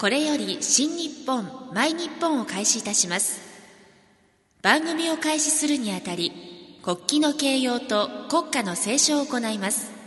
これより新日本マイ日本を開始いたします。番組を開始するにあたり国旗の掲揚と国歌の斉唱を行います。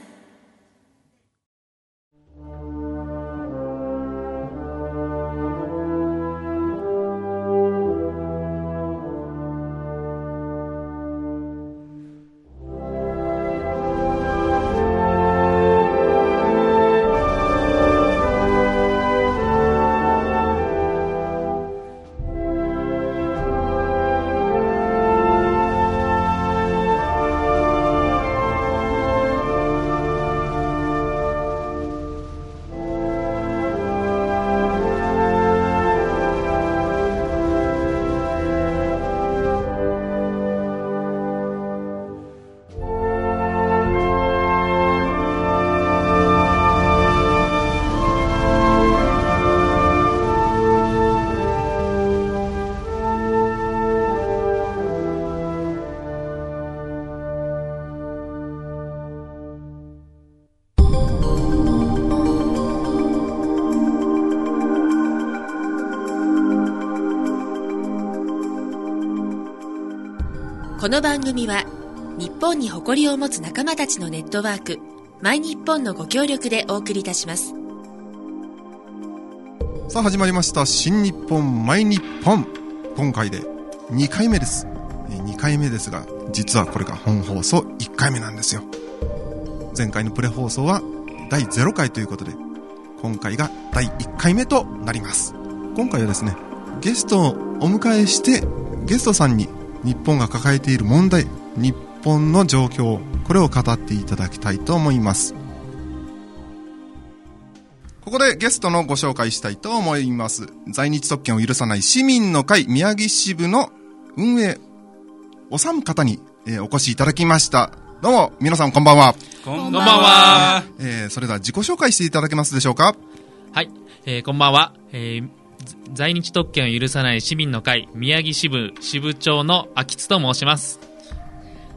この番組は日本に誇りを持つ仲間たちのネットワークマイ日本のご協力でお送りいたします。さあ始まりました新日本マイ日本今回で2回目です。2回目ですが実はこれが本放送1回目なんですよ。前回のプレ放送は第0回ということで今回が第1回目となります。今回はですねゲストをお迎えしてゲストさんに日本が抱えている問題日本の状況これを語っていただきたいと思います。ここでゲストのご紹介したいと思います。在日特権を許さない市民の会宮城支部の運営おさむ方に、えー、お越しいただきました。どうも皆さんこんばんは。こんばんは、えー、それでは自己紹介していただけますでしょうか？はい、えー、こんばんは、えー在日特権を許さない市民の会宮城支部支部長の秋津と申します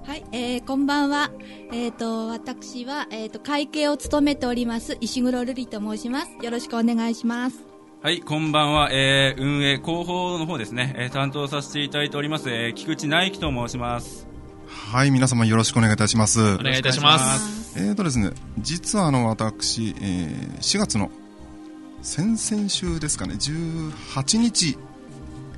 はい、えー、こんばんは。えっ、ー、と、私は、えっ、ー、と、会計を務めております、石黒瑠璃と申します。よろしくお願いします。はい、こんばんは。えー、運営、広報の方ですね、えー、担当させていただいております、えー、菊池内樹と申します。はい、皆様よろしくお願いいたします。お願いいたします。えーとですね、実はあの、私、えー、4月の先々週ですかね、18日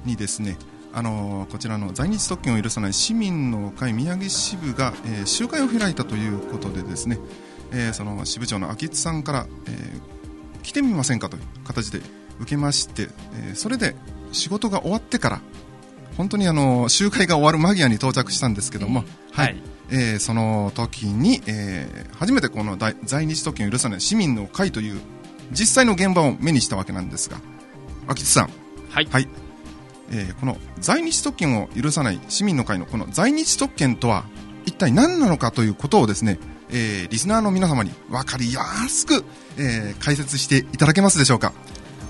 にですね、あのこちらの在日特権を許さない市民の会宮城支部が、えー、集会を開いたということでですね、えー、その支部長の秋津さんから、えー、来てみませんかという形で受けまして、えそれで仕事が終わってから本当にあの集会が終わる間際に到着したんですけども、はい、はい、えー、その時に、えー、初めてこの在日特権を許さない市民の会という実際の現場を目にしたわけなんですが秋津さん、はい、はい。えー、この在日特権を許さない市民の会のこの在日特権とは一体何なのかということをですね、えー、リスナーの皆様に分かりやすく、えー、解説していただけますでしょうか。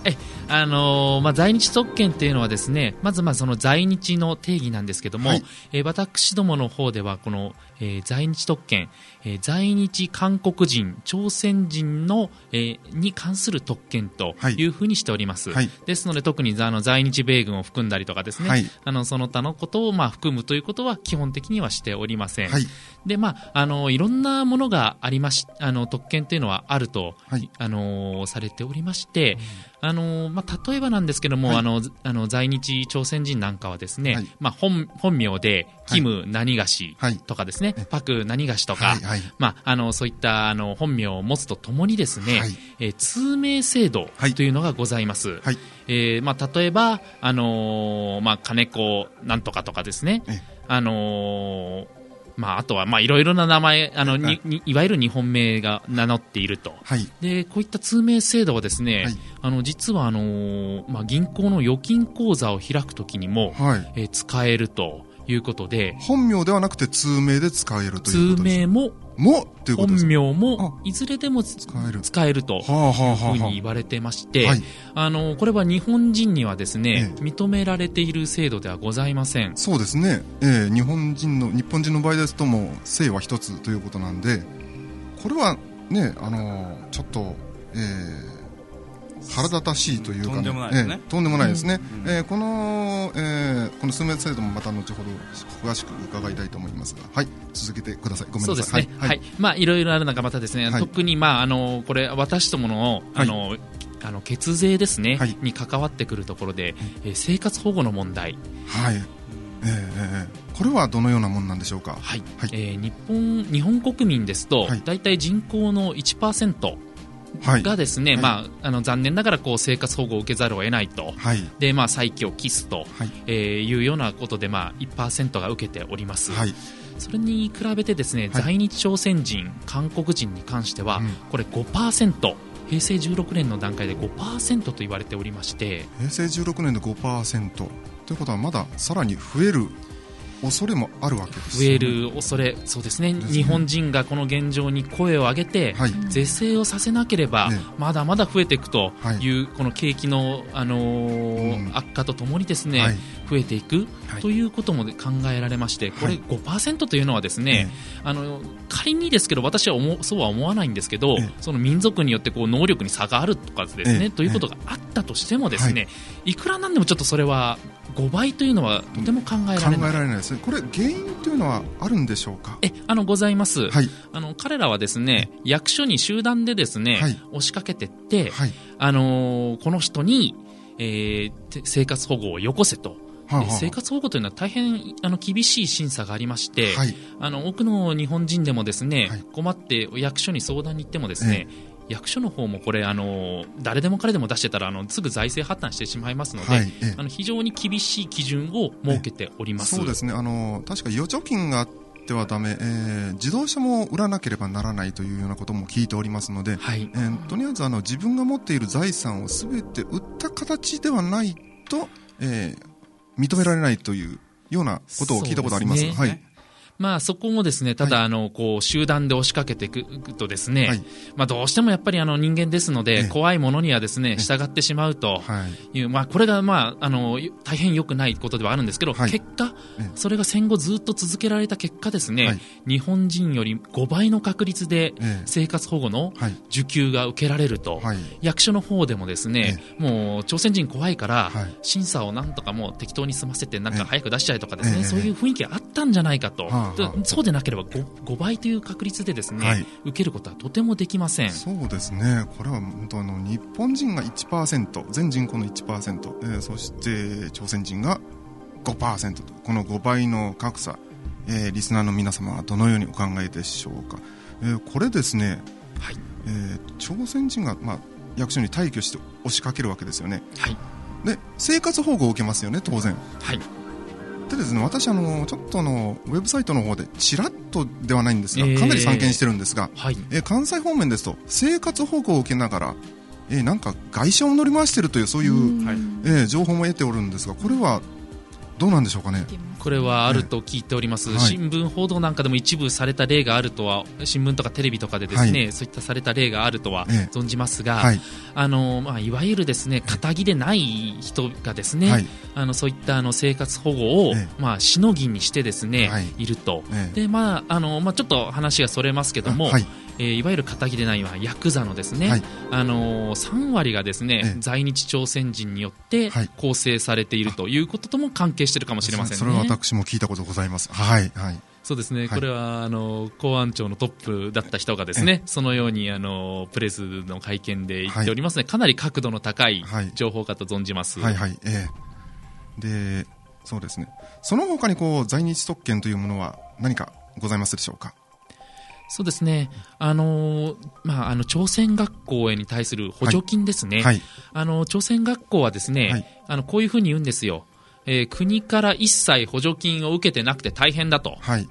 えあのー、まあ、在日特権っていうのはですねまずまあその在日の定義なんですけども、はい、えー、私どもの方ではこの、えー、在日特権、えー、在日韓国人朝鮮人の、えー、に関する特権とい。うふうにしております、はい、ですので特にあの在日米軍を含んだりとかですね、はい、あのその他のことをまあ含むということは基本的にはしておりません、はい、でまああのいろんなものがありましあの特権というのはあると、はい、あのされておりまして、うん。あのまあ、例えばなんですけども、はい、あのあの在日朝鮮人なんかはですね、はい、まあ、本本名でキム何がしとかですね、はい、パク何がしとか、まあ、あのそういったあの本名を持つとともにですね、えー、通名制度というのがございます。えー、まあ、例えば、あのー、まあ、金子なんとかとかですね、あのーまあ、あとは、まあ、いろいろな名前、あの、に、にいわゆる日本名が名乗っていると。はい。で、こういった通名制度はですね、はい、あの、実は、あの、まあ、銀行の預金口座を開くときにも、はい、えー、使えるということで。本名ではなくて通名で使えるということ通名も、もっていうことです。本名もいずれでも使える。使えるというふうに言われてまして、はい、あのこれは日本人にはですね、ええ、認められている制度ではございません。そうですね、えー、日本人の日本人の場合ですとも姓は一つということなんでこれはねあのちょっと、えー、腹立たしいというか、ね、とんでもないですね、えー、とんでもないですね、うん、えー、この、えー、この数名制度もまた後ほど詳しく伺いたいと思いますが。はい続けてください。ごめんなさい、ね、はい、はい、まあいろいろある中またですね、はい、特にまああのこれ私どものあの、はい。あの血税ですね、はい、に関わってくるところで、えー、生活保護の問題、はい。えー、これはどのようなものなんでしょうか、はい。はい、えー、日本日本国民ですと、はい、大体人口の1%がですね、はい、まあ、あの残念ながらこう生活保護を受けざるを得ないと、はい、でまあ、再起を期すと、はい。えー、いうようなことで、まあ、1%が受けております。はい。それに比べてですね、在日朝鮮人、韓国人に関しては、うん、これ5%、平成16年の段階で5%と言われておりまして。平成16年で5%ということはまださらに増える恐れもあるわけです、ね、増える恐れ、そうですね、すね。日本人がこの現状に声を上げて、はい、是正をさせなければ、ね、まだまだ増えていくという、はい、この景気の、あのーうん、悪化とともにですね、はい、増えていく、とい。うことも考えられまして、これ5%というのはですね、あの仮にですけど、私は思そうは思わないんですけど、その民族によってこう能力に差があるとかですね、ということがあったとしてもですね、いくらなんでもちょっとそれは5倍というのはとても考えられない。考えられないですね。これ原因というのはあるんでしょうか？え、あのございます。はい。あの彼らはですね、役所に集団でですね、はい、押しかけてって、はい、あのー、この人に、えー、生活保護をよこせと。はあはあ、生活保護というのは大変あの厳しい審査がありまして、はい、あの多くの日本人でもですね、はい、困って役所に相談に行ってもですね、え役所の方もこれあの誰でも彼でも出してたらあのすぐ財政破綻してしまいますので、はい、あの非常に厳しい基準を設けております。そうですね。あの確か預貯金があってはだめ、えー、自動車も売らなければならないというようなことも聞いておりますので、はい。えー、とりあえずあの自分が持っている財産をすべて売った形ではないと、えー、認められないというようなことを聞いたことあります。すね、はいまあ、そこもですね、ただ、あの、こう、集団で押しかけていくとですね、はい、まあ、どうしてもやっぱりあの人間ですので、怖いものにはですね、従ってしまうとい。う、まあ、これが、まあ、あの、大変良くないことではあるんですけど、結果、それが戦後ずっと続けられた結果ですね、日本人より5倍の確率で生活保護の受給が受けられると、役所の方でもですね、もう朝鮮人怖いから、審査をなんとかもう適当に済ませて、なんか早く出しちゃえとかですね、そういう雰囲気があったんじゃないかと。そうでなければ 5, 5倍という確率でですね、はい、受けることはとてもできません。そうですね、これは本当あの日本人が1%、全人口の1%、えー、そして朝鮮人が5%と、この5倍の格差、えー、リスナーの皆様はどのようにお考えでしょうか。えー、これですね、はい。えー、朝鮮人が、まあ、役所に退去して押しかけるわけですよね。はい、で生活保護を受けますよね、当然。はいでですね私あのちょっとのウェブサイトの方でちらっとではないんですが、かなり散見してるんですが、はい、え関西方面ですと生活保護を受けながらえなんか外車を乗り回しているというそういう、え情報も得ておるんですがこれはどうなんでしょうかね。これはあると聞いております、はい、新聞報道なんかでも一部された例があるとは新聞とかテレビとかでですね、はい、そういったされた例があるとは存じますが、はい。あのまあ、いわゆるですね肩着でない人がですね、はい、あのそういったあの生活保護を、まあ、しのぎにしてですね、い、ると、でまああのまあ、ちょっと話がそれますけども、えー、いわゆる肩着でないはヤクザのですね、はい、あのー、3割がですね、ええ、在日朝鮮人によって構成されているということとも関係しているかもしれませんね。それは私も聞いたことございます。はい、はい。そうですね、はい、これはあの公安庁のトップだった人がですねそのようにあのプレスの会見で言っておりますね、はい、かなり角度の高い情報かと存じます。はい、はい、はい、え。ー、でそうですね。その他にこう在日特権というものは何かございますでしょうか？そうですね、あのまあ、あの朝鮮学校へに対する補助金ですね、はい、あの朝鮮学校はですね、はい、あのこういうふうに言うんですよ、えー、国から一切補助金を受けてなくて大変だと。はい。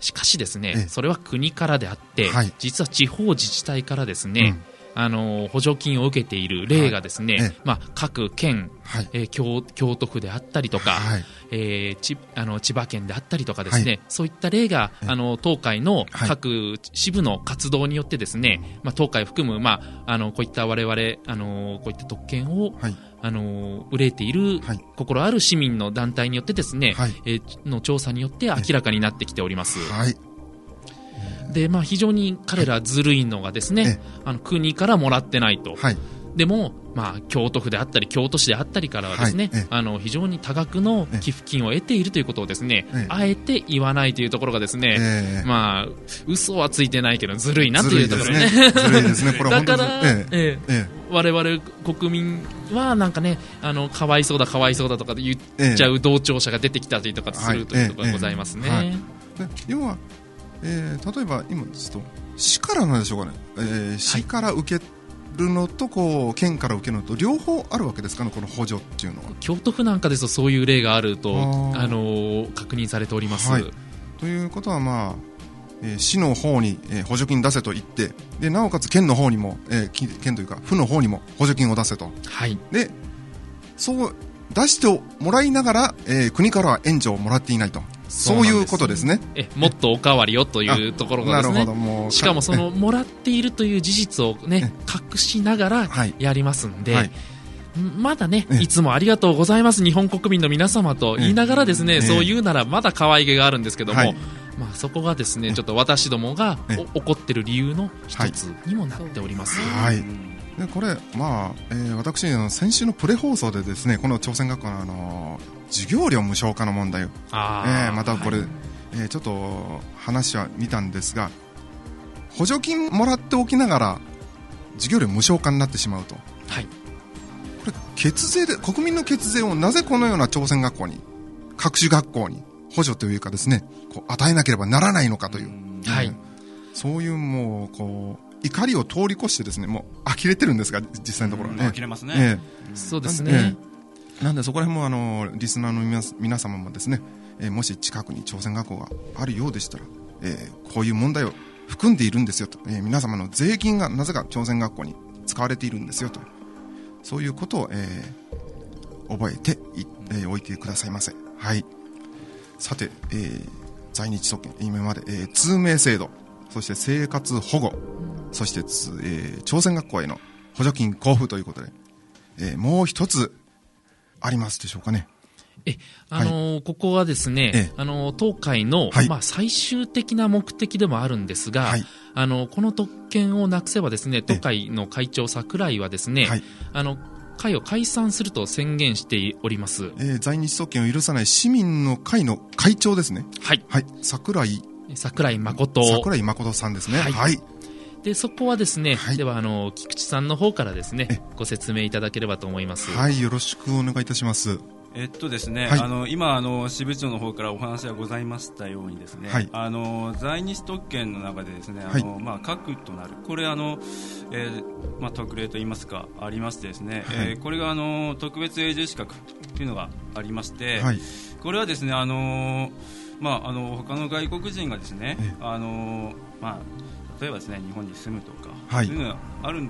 しかしですね、それは国からであって、実は地方自治体からですね、うんあの補助金を受けている例がですね、はい、まあ、各県、はい、えー、京京都府であったりとか、はい、えー、ちあの千葉県であったりとかですね、そういった例があの東海の各支部の活動によってですね、まあ、東海含む、まあ、あのこういった我々あのこういった特権を、あの憂えている、心ある市民の団体によってですね、はい、えー、の調査によって明らかになってきております。はいで、まあ、非常に彼らずるいのがですね、あの国からもらってないと。はい。でも、まあ、京都府であったり京都市であったりからはですね、はい、あの非常に多額の寄付金を得ているということをですね、あえて言わないというところがですね、えまあ嘘はついてないけどずるいなというところね。ずるいですね。だから、ええ。え我々国民はなんかね、あのかわいそうだかわいそうだとか言っちゃう同調者が出てきたりとかするというところがございますね。はい、要は、えー、例えば今ですと市からなんでしょうかね、えー、市から受けるのとこう県から受けるのと両方あるわけですかね、この補助っていうのは。京都府なんかですとそういう例があるとあの確認されております。はい、ということは、まあえー、市の方に、えー、補助金出せと言ってでなおかつ県の方にも、えー、県というか府の方にも補助金を出せと、はい、でそう出してもらいながら、えー、国からは援助をもらっていないと。そういうことですね。えもっとおかわりよというところがですね。しかもそのもらっているという事実をね隠しながらやりますんで、はい。まだね、いつもありがとうございます、日本国民の皆様と言いながらですね、そう言うならまだ可愛げがあるんですけども、はい、まあ、そこがですね、ちょっと私どもが怒ってる理由の一つにもなっております。はい、でこれ、まあえー、私先週のプレ放送でですねこの朝鮮学校の、あの授業料無償化の問題を、えー、またこれ、はい、えー、ちょっと話は見たんですが補助金もらっておきながら授業料無償化になってしまうと、はい、これ血税で国民の血税をなぜこのような朝鮮学校に各種学校に補助というかですねこう与えなければならないのかという、はい、そういうもうこう怒りを通り越してですねもう呆れてるんですが実際のところね、呆れますね、えそうですね、なんでそこら辺もあのリスナーの皆様もですね、えー、もし近くに朝鮮学校があるようでしたら、えー、こういう問題を含んでいるんですよと、えー、皆様の税金がなぜか朝鮮学校に使われているんですよと。そういうことを、えー、覚えてい、えー、おいてくださいませ。はい。さて、えー、在日特権、今まで、えー、通名制度、そして生活保護、そして、えー、朝鮮学校への補助金交付ということで、えー、もう一つありますでしょうかね。え、あのーはい、ここはですね、あのー、東海の、はい、まあ、最終的な目的でもあるんですが、はい、あのこの特権をなくせばですね、東海の会長桜井はですね、あの会を解散すると宣言しております、えー、在日特権を許さない市民の会の会長ですね。はい、はい、桜井。桜井誠。桜井誠さんですね。はい、はい、でそこはですね、はい、ではあの菊池さんの方からですねご説明いただければと思います。はいよろしくお願いいたします。えっとですね、はい、あの今あの支部長の方からお話がございましたようにですね、はい、あの在日特権の中でですね、あの、はい、まあ核となる。これあの、えー、まあ特例と言いますかありましてですね、はい、えー、これがあの特別永住資格というのがありまして、これはですねあのまああの他の外国人がですね、あのまあ例えばですね日本に住むとか、そういうのがある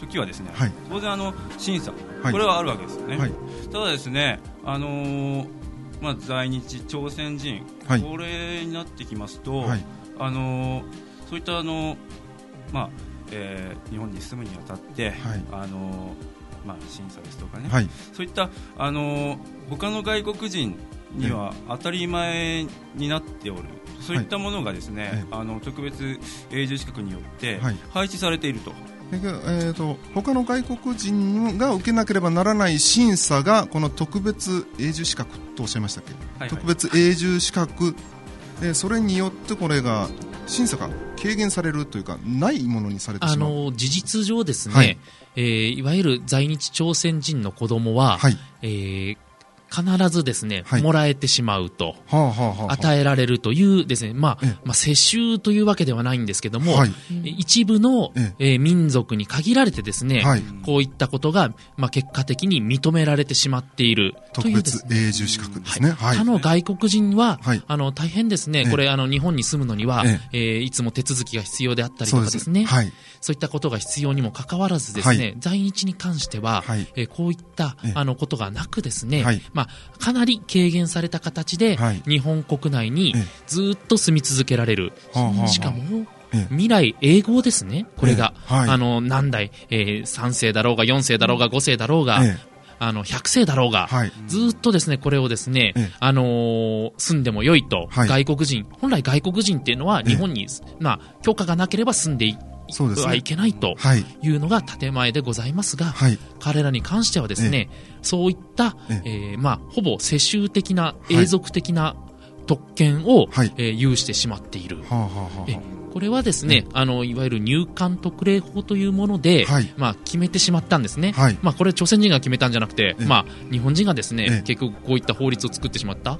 時はですね、はい、当然あの審査、これはあるわけですよね、はい、ただですね、あのー、まあ、在日朝鮮人、これになってきますと、あのー、そういったあの、まあえー、日本に住むにあたって、あのまあ、審査ですとかね、そういったあの他の外国人には当たり前になっておる、そういったものがですね、あの特別永住資格によって配置されていると。えーと、他の外国人が受けなければならない審査がこの特別永住資格とおっしゃいましたっけ、はいはい、特別永住資格。でそれによってこれが審査が軽減されるというかないものにされてしまう。あの事実上ですね、はい、えー、いわゆる在日朝鮮人の子供は、はい、えー必ずですね、はい、もらえてしまうと、はあはあはあ、与えられるというですね、まあ、まあ、世襲というわけではないんですけども、はい、一部の、えー、民族に限られてですね、はい、こういったことが、まあ、結果的に認められてしまっているという、ね、特別永住資格ですね。はい。他の外国人は、あの、大変ですね、これ、あの、日本に住むのには、ええ。ー、いつも手続きが必要であったりとかですね、はい、そういったことが必要にもかかわらずですね、在日に関しては、はい、えー、こういった、あの、ことがなくですね、まあ、かなり軽減された形で、日本国内にずっと住み続けられる。しかも、未来英語ですね、これが。はい、あの、何代、えー、3世だろうが、4世だろうが、5世だろうが、あの、100世だろうが、はい、ずっとですね、これをですね、あのー、住んでも良いと、はい、外国人、本来外国人っていうのは日本に、まあ、許可がなければ住んでいはいけないとい。うのが建前でございますが、はい、彼らに関してはですね、そういった、えー、まあ、ほぼ世襲的な、永続的な特権を、はい、えー、有してしまっている。はあはあはあこれはですね、あのいわゆる入管特例法というもので、はい、まあ、決めてしまったんですね、はい、まあ、これ、朝鮮人が決めたんじゃなくて、まあ、日本人がですね、結局こういった法律を作ってしまった、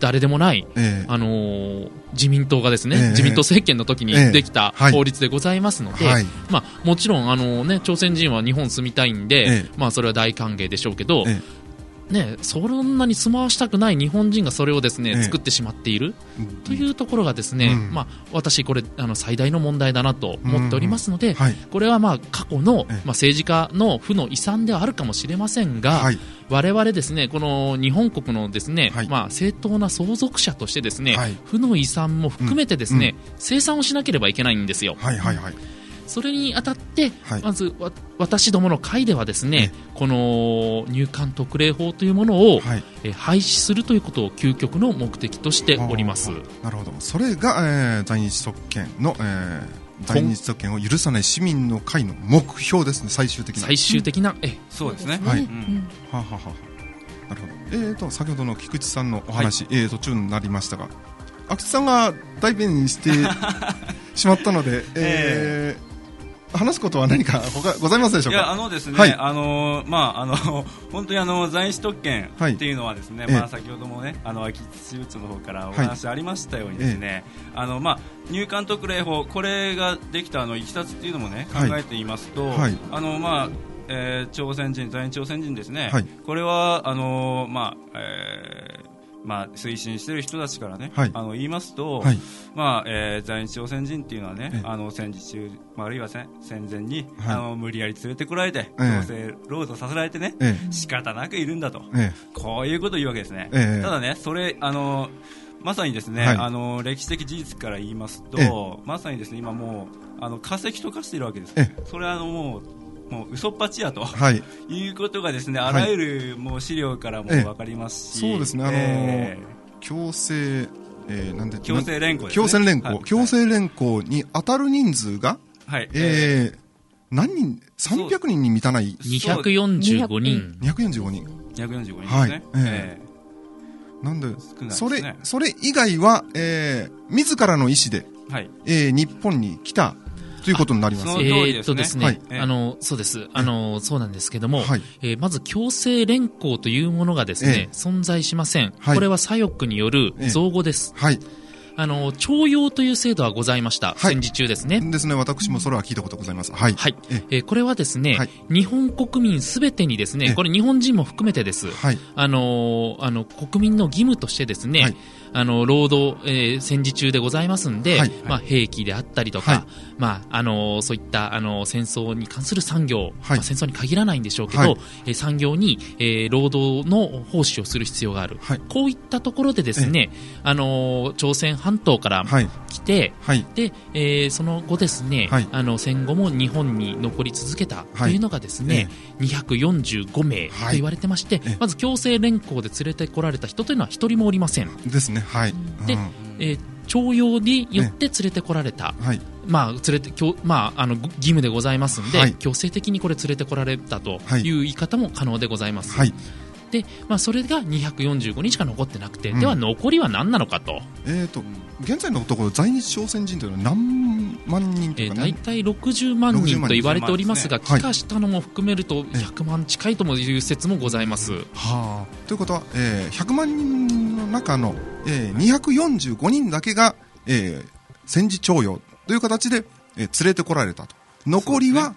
誰でもない、あのー、自民党がですね、自民党政権の時にできた法律でございますので、まあ、もちろん、あのね、朝鮮人は日本住みたいんで、まあ、それは大歓迎でしょうけど、ね、そんなに住まわしたくない日本人がそれをですね、ええ、作ってしまっている、というところがですね、うん、まあ、私、これあの最大の問題だなと思っておりますので、これはまあ過去の、まあ、政治家の負の遺産ではあるかもしれませんが、はい、我々ですねこの日本国のですね、はい、まあ、正当な相続者としてですね、負の遺産も含めてですね、うん、生産をしなければいけないんですよ。はいはいはいそれにあたって、はい、まず私どもの会ではですね、この入管特例法というものを、はい、え廃止するということを究極の目的としております。なるほど。それが、えー、在日特権の、えー、在日特権を許さない市民の会の目標ですね。最終的な。最終的な、うん、え。そうですね。はい、うん、はははなるほど。えーと先ほどの菊池さんのお話、はい、えー、途中になりましたが阿久津さんが代弁してしまったので、えー、えー話すことは何か他ございますでしょうか？いやあのですね、はい、あのまああの 本当にあの在日特権っていうのはですね、はい、まあ先ほどもねあの秋津支部の方からお話ありましたようにですね、はい、あのまあ入管特例法これができたあのいきさつっていうのもね考えていますと、あのまあえー、朝鮮人在日朝鮮人ですね、これはあのまあ、えーまあ、推進している人たちからね、はい、あの言いますと、はい、まあえー、在日朝鮮人っていうのはね、あの戦時中、まあ、あるいは戦前に、はい、あの無理やり連れてこられて、強制労働させられてね、ええ、仕方なくいるんだと、ええ、こういうことを言うわけですね。え、ただね、それあのまさにですね、あの歴史的事実から言いますと、まさにですね今もうあの化石と化しているわけです。それはあのもうもう嘘っぱちやと、はい、いうことがですねあらゆるもう資料からも分かりますし、そうですね、あのー、強制、えー、なんで強制連行、ね、強制連行、はい、強制連行に当たる人数が、はい、えー、何人、300人に満たない、245人、245人、245人ですね。はい。えーなんで、ね、それ、それ以外は、えー、自らの意思で、はい、えー、日本に来たということになります。えー、っとですね、はい、あの、そうです。あの、そうなんですけども、はい、えー、まず強制連行というものがですね、えー、存在しません。これは左翼による造語です。はい。あの、徴用という制度はございました。はい、戦時中ですね。ですね。私もそれは聞いたことございます。はい。はい。えー、これはですね、はい、日本国民すべてにですね、これ日本人も含めてです。はい。あの、あの、国民の義務としてですね、はいあの労働、えー、戦時中でございますんで、はい、まあ、兵器であったりとか、はい、まあ、あのそういったあの戦争に関する産業、はい、まあ、戦争に限らないんでしょうけど、はい、えー、産業に、えー、労働の奉仕をする必要がある、こういったところでですね、あの朝鮮半島から来て、でえー、その後ですね、あの戦後も日本に残り続けたというのがですね、はい、245名と言われてまして、まず強制連行で連れてこられた人というのは一人もおりません。ですね。はい。で、えー、徴用によって連れてこられた、はい、まあ連れてまあ、あの義務でございますので、はい、強制的にこれ連れてこられたとい。う言い方も可能でございます。はい、で、まあ、それが245人しか残ってなくて、うん、では残りは何なのかと。えーと、現在のところ在日朝鮮人というのは何万人というか、大体60万人と言われておりますが、帰化したのも含めると100万近いともいう説もございます。はあ、ということは、えー、100万人の中の、えー、245人だけが、えー、戦時徴用という形で、えー、連れてこられたと。残りは、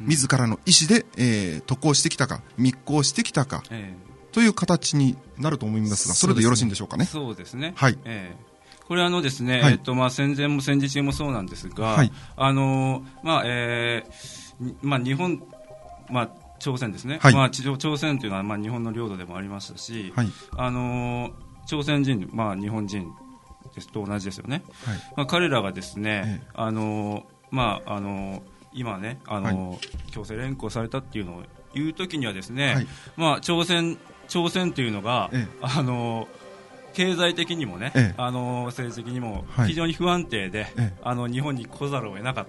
自らの意思で、えー、渡航してきたか密航してきたか、えー、という形になると思いますがそれでよろしいんでしょうかね？そうですね。はい、えーこれあのですね、はい、えっとまあ戦前も戦時中もそうなんですが、はい、あのまあえー、まあ日本まあ朝鮮ですね、はい、まあ朝鮮というのはまあ日本の領土でもありましたし、あの朝鮮人まあ日本人ですと同じですよね。まあ彼らがですね、ええ、あのまああの今ねあの、強制連行されたっていうのを言うときにはですね、まあ朝鮮朝鮮というのが、あの経済的にもね、ええ、あの政治的にも非常に不安定で、はい、あの日本に来ざるを得なかっ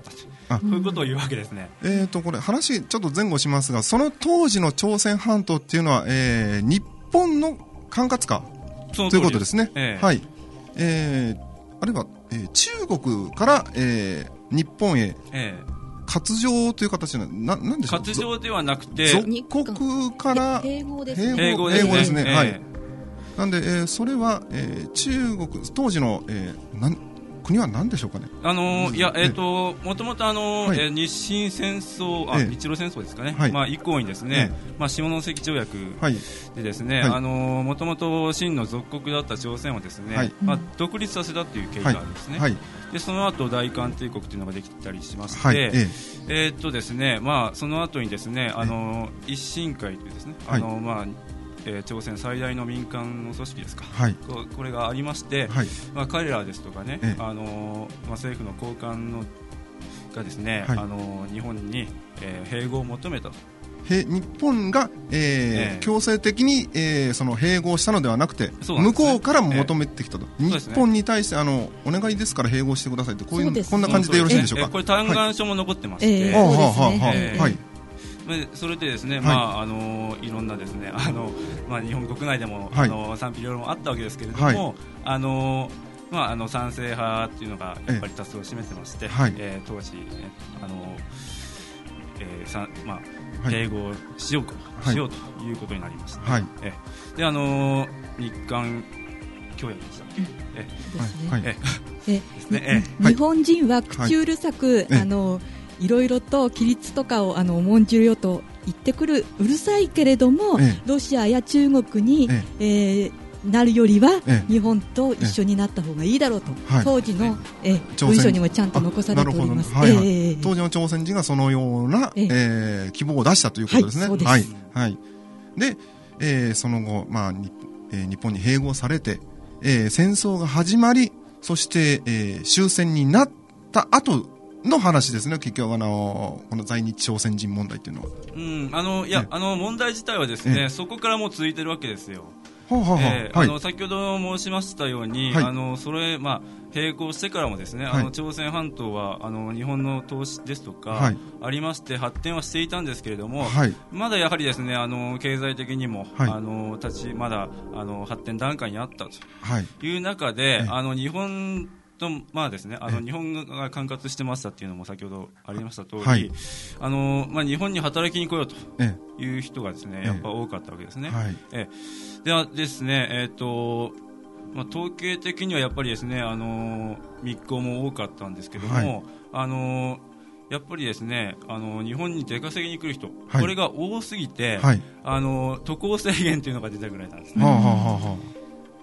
たと。いうことを言うわけですね。えーとこれ話ちょっと前後しますがその当時の朝鮮半島っていうのは、えー、日本の管轄下？ということですね。ええ、はい。えー、あるいは、えー、中国から、えー、日本へ、ええ。活情という形のななんでしょう？活情ではなくて属国から併合ですね。併合ですね、はい。なんで、えー、それは、えー、中国当時の、えー、なん国は何でしょうかね？あのー、いや、えっ、ー、と、もともとあのー、はい、えー、日清戦争、あ、日露戦争ですかね。はい、まあ、以降にですね、まあ、下関条約でですね、はい、あのもともと清の属国だった朝鮮をですね、まあ、独立させたという経緯があるんですね。で、その後、大韓帝国というのができたりしまして、えっとですね、まあ、その後にですね、あの一新会というですね、あのまあ、えー、朝鮮最大の民間の組織ですか、はい、ここれがありまして、はい、まあ、彼らですとかね、あのまあ、政府の高官のがですね、はい、あの日本に、えー、併合を求めたと。日本が、えー、えー、強制的に、えー、その併合したのではなくて、ね、向こうから求めてきたと、えー、日本に対してあのお願いですから併合してくださいってこういう、ね、こんな感じでよろしいでしょうか、えー、これ嘆願書も残ってまして、はいそれでですね、はい、まああのいろんなですねあのまあ日本国内でも、はい、あの賛否両論あったわけですけれども、はい、あのまああの賛成派っていうのがやっぱり多数を占めてまして、はい、えー、当時、ね、あの、えー、さまあ併合しようか、しようということになりました、はい、えであの日韓協約でしたっけ、ええ。ええ。日本人は口うるさく、あのいろいろと規律とかをあの重んじるよと言ってくるうるさいけれども、ええ、ロシアや中国に、ええ。えー、なるよりは、日本と一緒になった方がいいだろうと、当時の、え文書にもちゃんと残されております、はいはい、当時の朝鮮人がそのような、ええ。希望を出したということですね。はい、はい、で、えー、その後、まあにえー、日本に併合されて、えー、戦争が始まりそして、えー、終戦になった後の話ですね、結局あの、この在日朝鮮人問題っていうのは。うん、あの、いや、あの、問題自体はですね、そこからもう続いてるわけですよ。はあはあえー、あの先ほど申しましたように、はい、あのそれ、まあ、並行してからもですね、はい、あの朝鮮半島はあの日本の投資ですとか、はい、ありまして発展はしていたんですけれども、まだやはりですねあの経済的にも、あの立ちまだあの発展段階にあったとい。う中で、あの日本とまあですね、あの日本が管轄してましたっていうのも先ほどありました通り、はい、あのまあ日本に働きに来ようという人がですね、やっぱ多かったわけですね。はい、えではですね、えっ、ー、とまあ統計的にはやっぱりですね、あの密航も多かったんですけども、はい、あのやっぱりですね、あの日本に出稼ぎに来る人、これが多すぎて、あの渡航制限というのが出たぐらいなんですね。はあはあはあ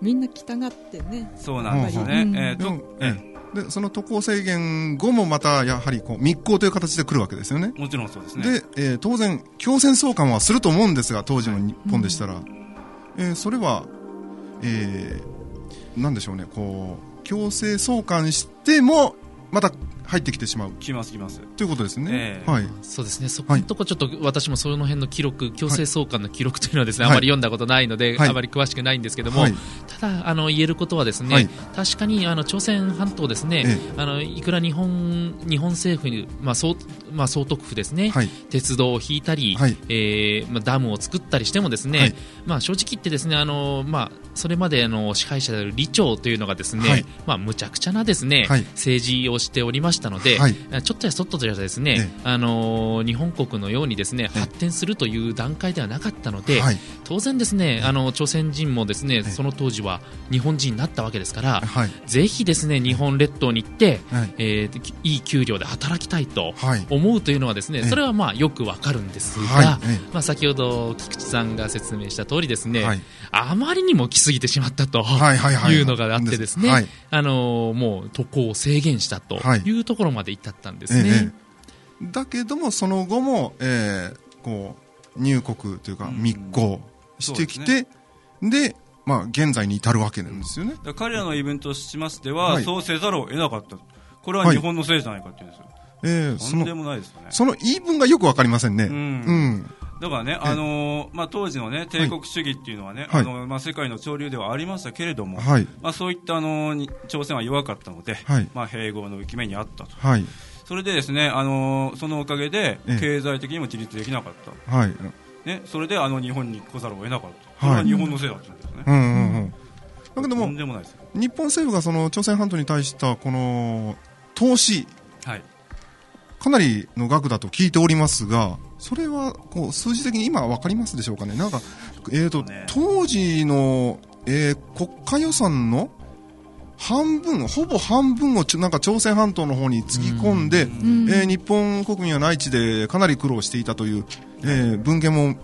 みんな来たがってね。そうなんですよね、えーとえでその渡航制限後もまたやはりこう密航という形で来るわけですよね。もちろんそうですね。で、えー、当然強制送還はすると思うんですが当時の日本でしたら、えー、それは、えー、なんでしょうね。こう強制送還してもまた入ってきてしまう。来ます来ます。ということですね、えー、はい。そうですね。そこのとこちょっと私もその辺の記録強制送還の記録というのはですね、はい、あまり読んだことないので、はい、あまり詳しくないんですけども、はい、ただあの言えることはですね、確かにあの朝鮮半島ですね、えー、あのいくら日本日本政府にまあ総まあ総督府ですね、鉄道を引いたり、はい、えー、まあダムを作ったりしてもですね、まあ正直言ってですねあのまあそれまであの支配者である李朝というのがですね、まあむちゃくちゃなですね、政治をしておりましたので、ちょっとやそっとじゃですね、あの日本国のようにですね発展するという段階ではなかったので、当然ですねあの朝鮮人もですねその当時は日本人になったわけですから、ぜひですね日本列島に行って、えー、いい給料で働きたいと思うというのはですねそれはまあよくわかるんですが、まあ先ほど菊池さんが説明した通りですね、あまりにも来すぎてしまったというのがあってですね、あのもう渡航を制限したとい。うところまで至ったんですね。ええ、だけどもその後も、えー、こう入国というか密航してきて、うん、で、ね、まあ、現在に至るわけなんですよね。彼らのイベントとしましては、はい、そうせざるを得なかった。これは日本のせいじゃないかっていうんですよ。はい、えー、そのその言い分がよくわかりませんね。うん。うん。だからね、あのまあ、当時の、ね、帝国主義っていうのはね、はい、あのまあ、世界の潮流ではありましたけれども、はい、まあ、そういったあの朝鮮は弱かったので、はい、まあ、併合の浮き目にあったと。それでですね、あのそのおかげで経済的にも自立できなかった、はい。ね、それであの日本に来ざるを得なかった、それは日本のせいだったんですね。うんうんうん。だけども、日本政府がその朝鮮半島に対したこの投資、はい、かなりの額だと聞いておりますが、それはこう数字的に今分かりますでしょうかね？なんか、えーと、ね、当時の、えー、国家予算の半分、ほぼ半分をなんか朝鮮半島の方につぎ込んで、ん。えー、日本国民は内地でかなり苦労していたという、えー、文献も、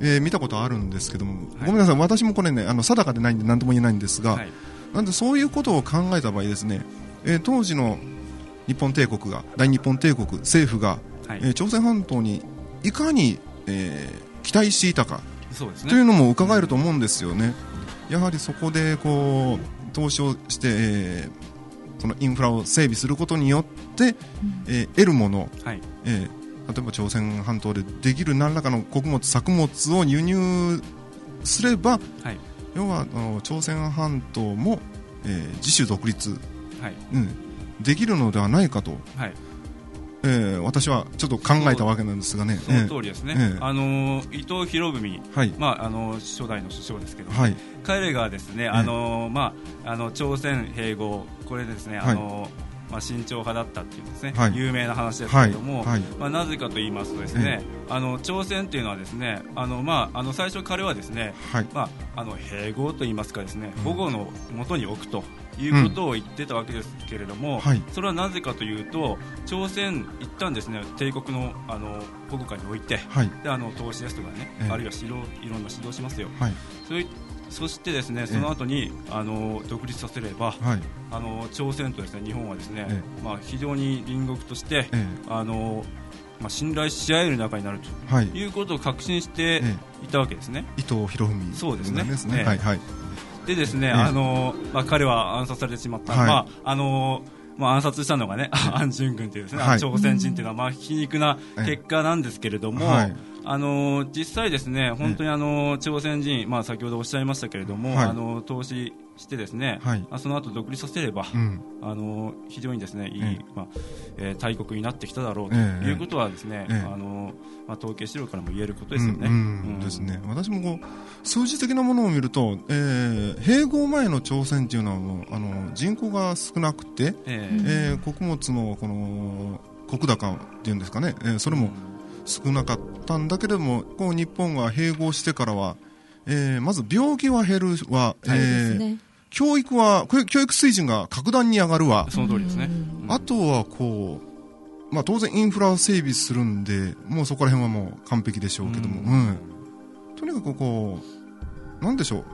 えー、見たことあるんですけども、はい、ごめんなさい、私もこれね、あの定かでないんで何とも言えないんですが、はい、なんでそういうことを考えた場合ですね、えー、当時の日本帝国が、大日本帝国、政府が、はい、えー、朝鮮半島にいかに、えー、期待していたか、そうですね、というのも伺えると思うんですよね。やはりそこでこう投資をして、えー、そのインフラを整備することによって、うん、えー、得るもの、はい、えー、例えば朝鮮半島でできる何らかの穀物、作物を輸入すれば、はい、要はあの朝鮮半島も、えー、自主独立、はい。うん、できるのではないかと、はい。えー、私はちょっと考えたわけなんですがね、その通りですね、えー、あの伊藤博文、はい、まあ、あの初代の首相ですけど、はい、彼がですね、あのまあ、あの朝鮮併合、これですね、あの、はいまあ、慎重派だったっていうですね、はい、有名な話ですけれども、はい。はい、まあ、なぜかと言いますとですね、あの朝鮮っていうのはですねあの、まあ、あの最初彼はですね、まあ、あの併合と言いますかですね保護のもとに置くということを言ってたわけですけれども、うん、それはなぜかというと朝鮮一旦ですね帝国のあの保護下に置いて、であの投資ですとかね、あるいは指導いろんな指導しますよ。そういそしてですねその後に、あの独立させれば、はい、あの朝鮮とですね日本はですね、まあ非常に隣国として、あのまあ信頼し合える仲になると、はい、いうことを確信していたわけですね。伊藤博文そうですね。ですね。はいはい。でですね、あのまあ彼は暗殺されてしまった。まああのまあ、暗殺したのがね、アン・ジュン軍というですね、はい、朝鮮人というのは、まあ、皮肉な結果なんですけれども、はい、あの実際ですね、本当にあの朝鮮人、まあ、先ほどおっしゃいましたけれども、はい、あの投資してですね、はい、その後独立させれば、うん、あの非常にですねいい、えまあえー、大国になってきただろうということはですね、えあのまあ、統計資料からも言えることですよね。ですね。私もこう数字的なものを見ると、えー、併合前の朝鮮というのはあの人口が少なくて、えー、えー、穀物のこの石高っていうんですかね、えー、それも少なかったんだけれどもこう日本が併合してからは、えー、まず病気は減るわ、えー、ね、教育は教育水準が格段に上がるわ。その通りですね、あとはこう、まあ、当然インフラを整備するんでもうそこら辺はもう完璧でしょうけども、うん、とにかくこうなんでしょ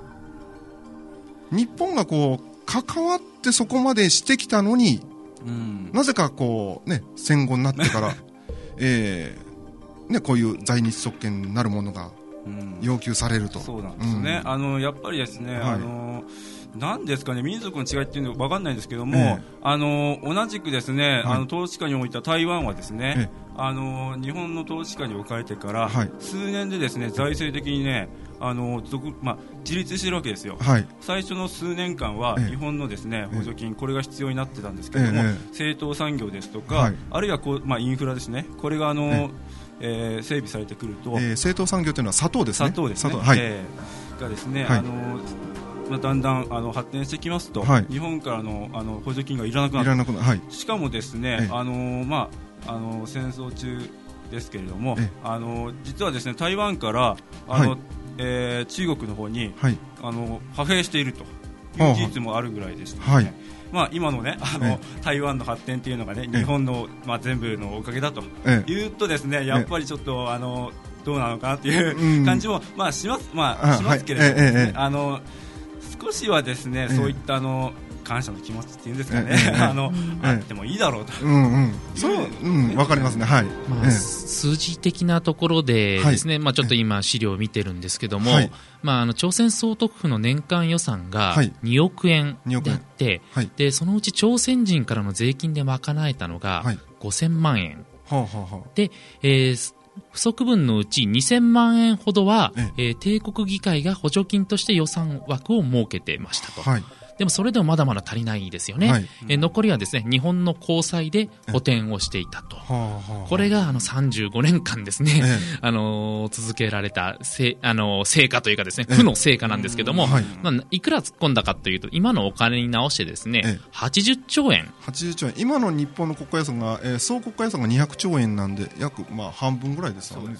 う。日本がこう関わってそこまでしてきたのに、うん、なぜかこうね戦後になってから、えーね、こういう在日特権なるものが要求されると、うん、そうなんですね、うん、あのやっぱりですね、はい、あのなんですかね民族の違いっていうのは分かんないんですけども、ええ、あの同じくですね、はい、あの統治下に置いた台湾はですね、え、あの日本の統治下に置かれてから、はい、数年でですね財政的にねあのまあ、自立してるわけですよ、はい、最初の数年間は日本のですね、補助金、これが必要になってたんですけれども、政党産業ですとか、あるいはこう、まあ、インフラですね、これがあの、えー、整備されてくると、えー、政党産業というのは砂糖ですね、砂糖ですね、はい。えー、がですね、あのまあ、だんだんあの発展してきますと、はい、日本からのあの補助金がいらなくなる、はい、しかもですね、あのまあ、あの戦争中ですけれども、あの実はですね台湾からあの、はい、えー、中国の方に、はい、あの派兵しているという事実もあるぐらいでした、ね、はいまあ、今のねあの、台湾の発展っていうのがね日本の、まあ、全部のおかげだというとですねやっぱりちょっとあのどうなのかなっていう感じも、まあ、しますまあしますけれども、ね、あの少しはですね、そういったあの感謝の気持ちっていうんですかね、あの、あってもいいだろうと、うんうん、そう、うん、わかりますね、はい。まあ、数字的なところでですね、まあちょっと今資料を見てるんですけども、まああの朝鮮総督府の年間予算が2億円であって、でそのうち朝鮮人からの税金で賄えたのが5000万円。はあはあ、で、えー不足分のうち2000万円ほどは、ええ。帝国議会が補助金として予算枠を設けてましたと。はいでもそれでもまだまだ足りないですよね、はい、え残りはですね日本の高裁で補填をしていたと、これがあの35年間ですね、あの続けられたせあの成果というかですね負の成果なんですけども、はい。まあ、いくら突っ込んだかというと今のお金に直してですね、80兆円。80兆円。今の日本の国家予算が、えー、総国家予算が200兆円なんで約、まあ、半分ぐらいですよね。